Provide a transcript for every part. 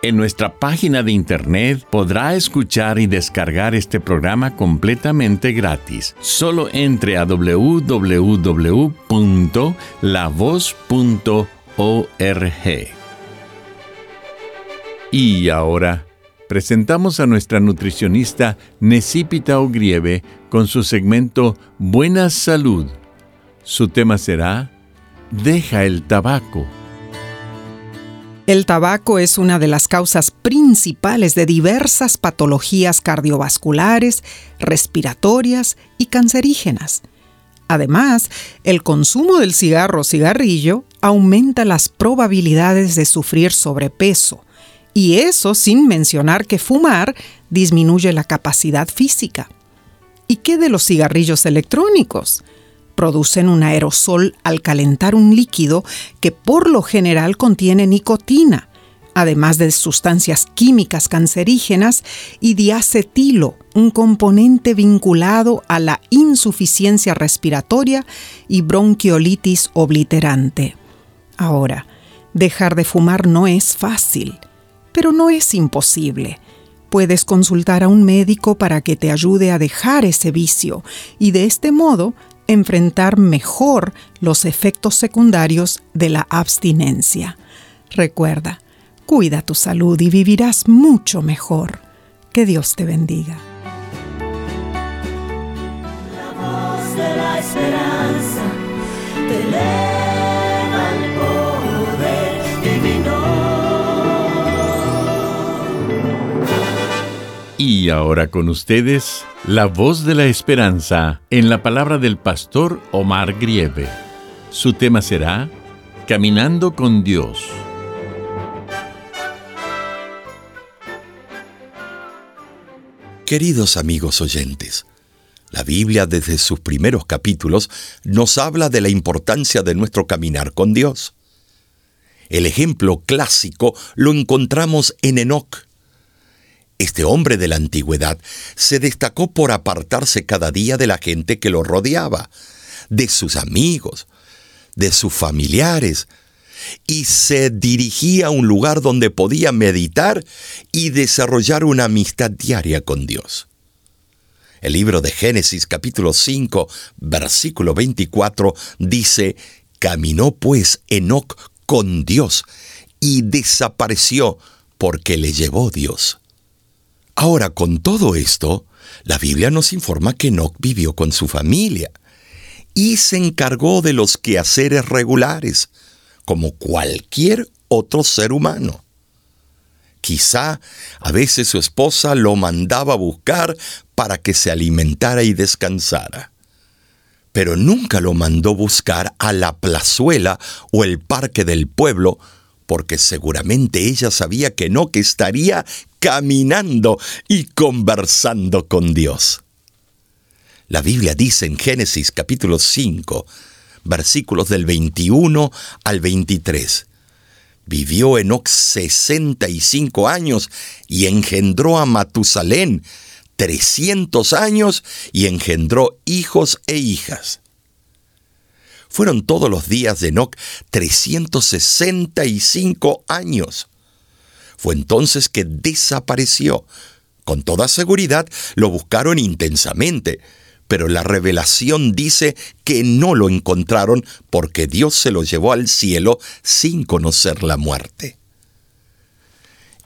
En nuestra página de internet podrá escuchar y descargar este programa completamente gratis. Solo entre a www.lavoz.org. Y ahora presentamos a nuestra nutricionista Necipita Ogrieve con su segmento Buena Salud. Su tema será Deja el tabaco. El tabaco es una de las causas principales de diversas patologías cardiovasculares, respiratorias y cancerígenas. Además, el consumo del cigarro o cigarrillo aumenta las probabilidades de sufrir sobrepeso, y eso sin mencionar que fumar disminuye la capacidad física. ¿Y qué de los cigarrillos electrónicos? Producen un aerosol al calentar un líquido que por lo general contiene nicotina, además de sustancias químicas cancerígenas y diacetilo, un componente vinculado a la insuficiencia respiratoria y bronquiolitis obliterante. Ahora, dejar de fumar no es fácil, pero no es imposible. Puedes consultar a un médico para que te ayude a dejar ese vicio y de este modo enfrentar mejor los efectos secundarios de la abstinencia. Recuerda, cuida tu salud y vivirás mucho mejor. Que Dios te bendiga. Y ahora con ustedes, la voz de la esperanza en la palabra del pastor Omar Grieve. Su tema será Caminando con Dios. Queridos amigos oyentes, la Biblia desde sus primeros capítulos nos habla de la importancia de nuestro caminar con Dios. El ejemplo clásico lo encontramos en Enoch este hombre de la antigüedad se destacó por apartarse cada día de la gente que lo rodeaba, de sus amigos, de sus familiares, y se dirigía a un lugar donde podía meditar y desarrollar una amistad diaria con Dios. El libro de Génesis capítulo 5 versículo 24 dice, Caminó pues Enoc con Dios y desapareció porque le llevó Dios. Ahora, con todo esto, la Biblia nos informa que Enoch vivió con su familia y se encargó de los quehaceres regulares, como cualquier otro ser humano. Quizá a veces su esposa lo mandaba a buscar para que se alimentara y descansara, pero nunca lo mandó buscar a la plazuela o el parque del pueblo porque seguramente ella sabía que no, que estaría caminando y conversando con Dios. La Biblia dice en Génesis capítulo 5, versículos del 21 al 23. Vivió Enoch 65 años y engendró a Matusalén 300 años y engendró hijos e hijas. Fueron todos los días de Enoch 365 años. Fue entonces que desapareció. Con toda seguridad lo buscaron intensamente, pero la revelación dice que no lo encontraron porque Dios se lo llevó al cielo sin conocer la muerte.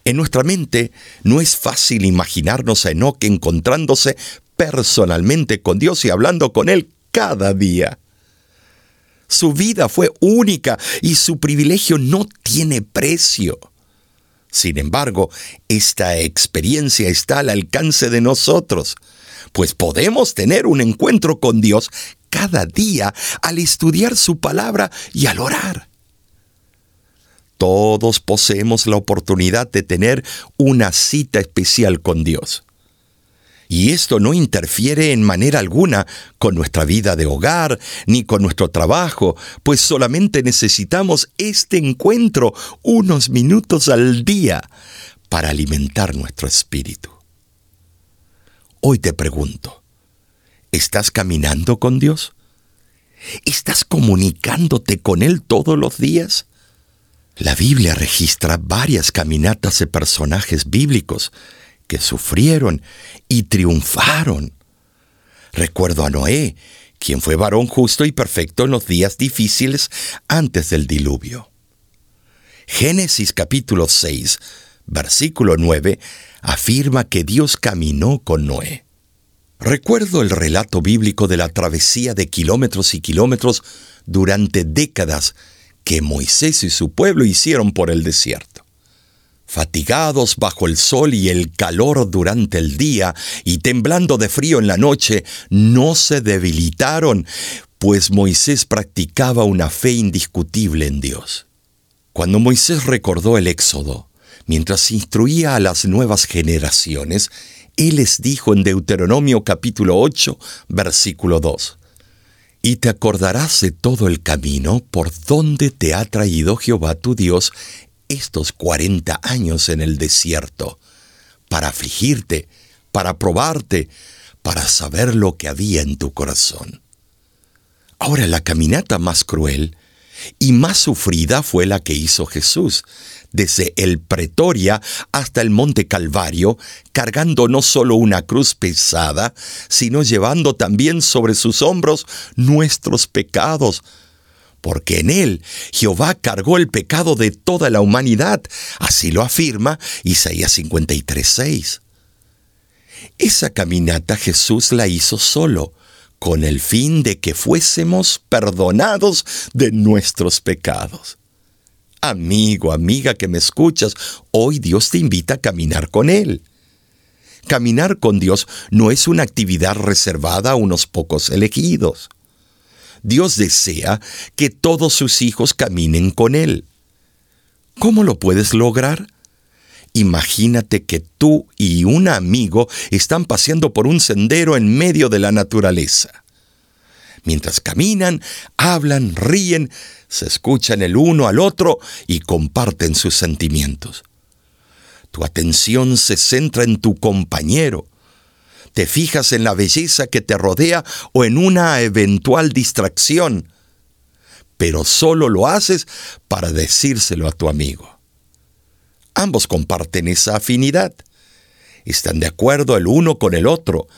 En nuestra mente no es fácil imaginarnos a Enoch encontrándose personalmente con Dios y hablando con Él cada día. Su vida fue única y su privilegio no tiene precio. Sin embargo, esta experiencia está al alcance de nosotros, pues podemos tener un encuentro con Dios cada día al estudiar su palabra y al orar. Todos poseemos la oportunidad de tener una cita especial con Dios. Y esto no interfiere en manera alguna con nuestra vida de hogar ni con nuestro trabajo, pues solamente necesitamos este encuentro unos minutos al día para alimentar nuestro espíritu. Hoy te pregunto, ¿estás caminando con Dios? ¿Estás comunicándote con Él todos los días? La Biblia registra varias caminatas de personajes bíblicos que sufrieron y triunfaron. Recuerdo a Noé, quien fue varón justo y perfecto en los días difíciles antes del diluvio. Génesis capítulo 6, versículo 9, afirma que Dios caminó con Noé. Recuerdo el relato bíblico de la travesía de kilómetros y kilómetros durante décadas que Moisés y su pueblo hicieron por el desierto. Fatigados bajo el sol y el calor durante el día y temblando de frío en la noche, no se debilitaron, pues Moisés practicaba una fe indiscutible en Dios. Cuando Moisés recordó el Éxodo, mientras instruía a las nuevas generaciones, él les dijo en Deuteronomio capítulo 8, versículo 2, Y te acordarás de todo el camino por donde te ha traído Jehová tu Dios estos cuarenta años en el desierto, para afligirte, para probarte, para saber lo que había en tu corazón. Ahora la caminata más cruel y más sufrida fue la que hizo Jesús, desde el Pretoria hasta el Monte Calvario, cargando no solo una cruz pesada, sino llevando también sobre sus hombros nuestros pecados, porque en él Jehová cargó el pecado de toda la humanidad, así lo afirma Isaías 53:6. Esa caminata Jesús la hizo solo, con el fin de que fuésemos perdonados de nuestros pecados. Amigo, amiga que me escuchas, hoy Dios te invita a caminar con Él. Caminar con Dios no es una actividad reservada a unos pocos elegidos. Dios desea que todos sus hijos caminen con Él. ¿Cómo lo puedes lograr? Imagínate que tú y un amigo están paseando por un sendero en medio de la naturaleza. Mientras caminan, hablan, ríen, se escuchan el uno al otro y comparten sus sentimientos. Tu atención se centra en tu compañero, te fijas en la belleza que te rodea o en una eventual distracción, pero solo lo haces para decírselo a tu amigo. Ambos comparten esa afinidad, están de acuerdo el uno con el otro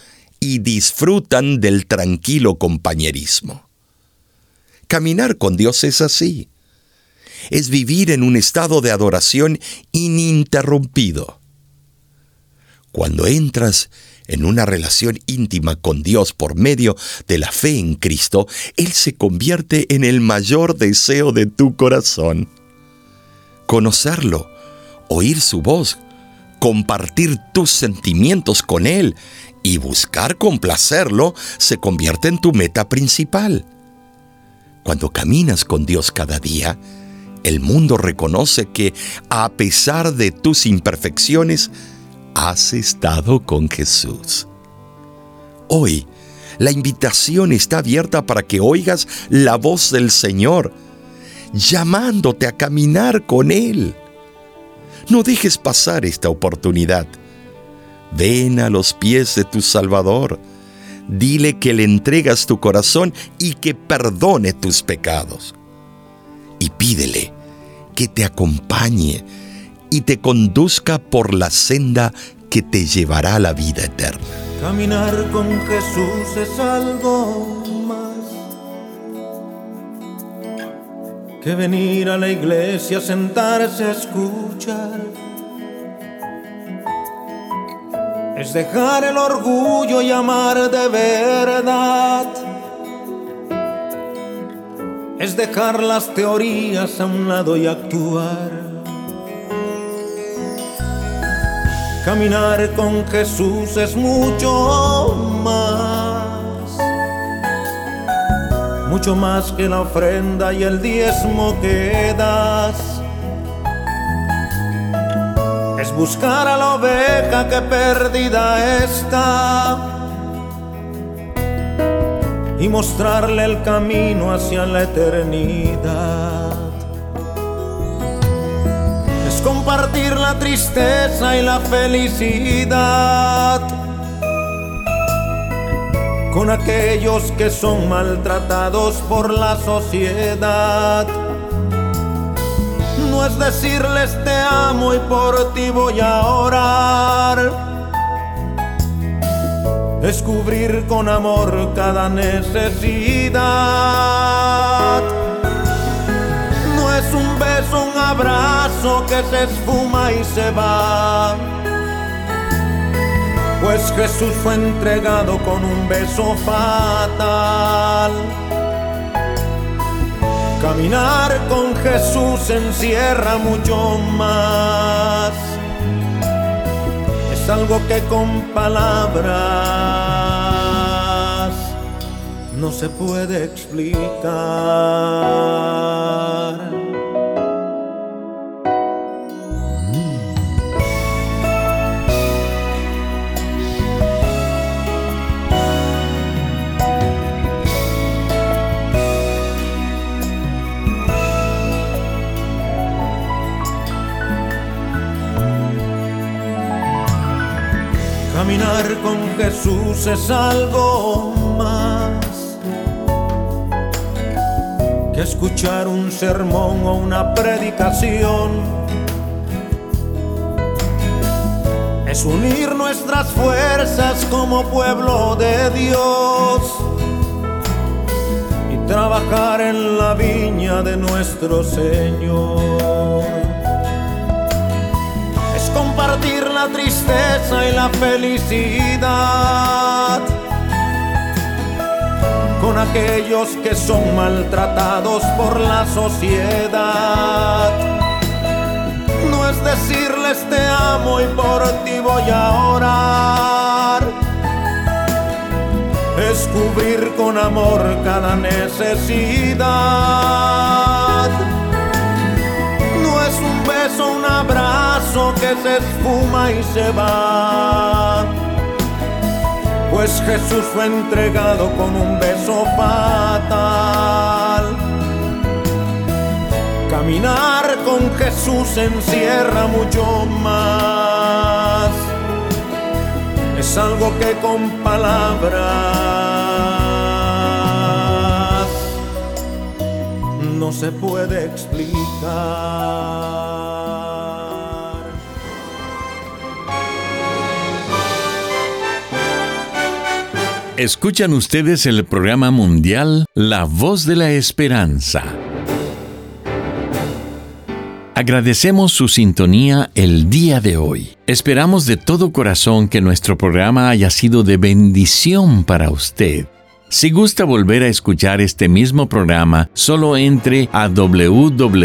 y disfrutan del tranquilo compañerismo. Caminar con Dios es así. Es vivir en un estado de adoración ininterrumpido. Cuando entras en una relación íntima con Dios por medio de la fe en Cristo, Él se convierte en el mayor deseo de tu corazón. Conocerlo, oír su voz, compartir tus sentimientos con Él y buscar complacerlo se convierte en tu meta principal. Cuando caminas con Dios cada día, el mundo reconoce que, a pesar de tus imperfecciones, has estado con Jesús. Hoy, la invitación está abierta para que oigas la voz del Señor, llamándote a caminar con Él. No dejes pasar esta oportunidad. Ven a los pies de tu Salvador. Dile que le entregas tu corazón y que perdone tus pecados. Y pídele que te acompañe y te conduzca por la senda que te llevará a la vida eterna. Caminar con Jesús es algo más que venir a la iglesia, sentarse a escuchar. es dejar el orgullo y amar de verdad. Es dejar las teorías a un lado y actuar. Caminar con Jesús es mucho más. Mucho más que la ofrenda y el diezmo que das es buscar a la oveja que perdida está y mostrarle el camino hacia la eternidad. Compartir la tristeza y la felicidad con aquellos que son maltratados por la sociedad no es decirles te amo y por ti voy a orar. Descubrir con amor cada necesidad. No es un beso, un abrazo que se esfuma y se va. Pues Jesús fue entregado con un beso fatal. Caminar con Jesús encierra mucho más. Es algo que con palabras no se puede explicar. Caminar con Jesús es algo más que escuchar un sermón o una predicación. Es unir nuestras fuerzas como pueblo de Dios y trabajar en la viña de nuestro Señor compartir la tristeza y la felicidad con aquellos que son maltratados por la sociedad. No es decirles te amo y por ti voy a orar. Es cubrir con amor cada necesidad abrazo que se esfuma y se va. Pues Jesús fue entregado con un beso fatal. Caminar con Jesús encierra mucho más. Es algo que con palabras no se puede explicar. Escuchan ustedes el programa mundial La Voz de la Esperanza. Agradecemos su sintonía el día de hoy. Esperamos de todo corazón que nuestro programa haya sido de bendición para usted. Si gusta volver a escuchar este mismo programa, solo entre a www.lavoz.org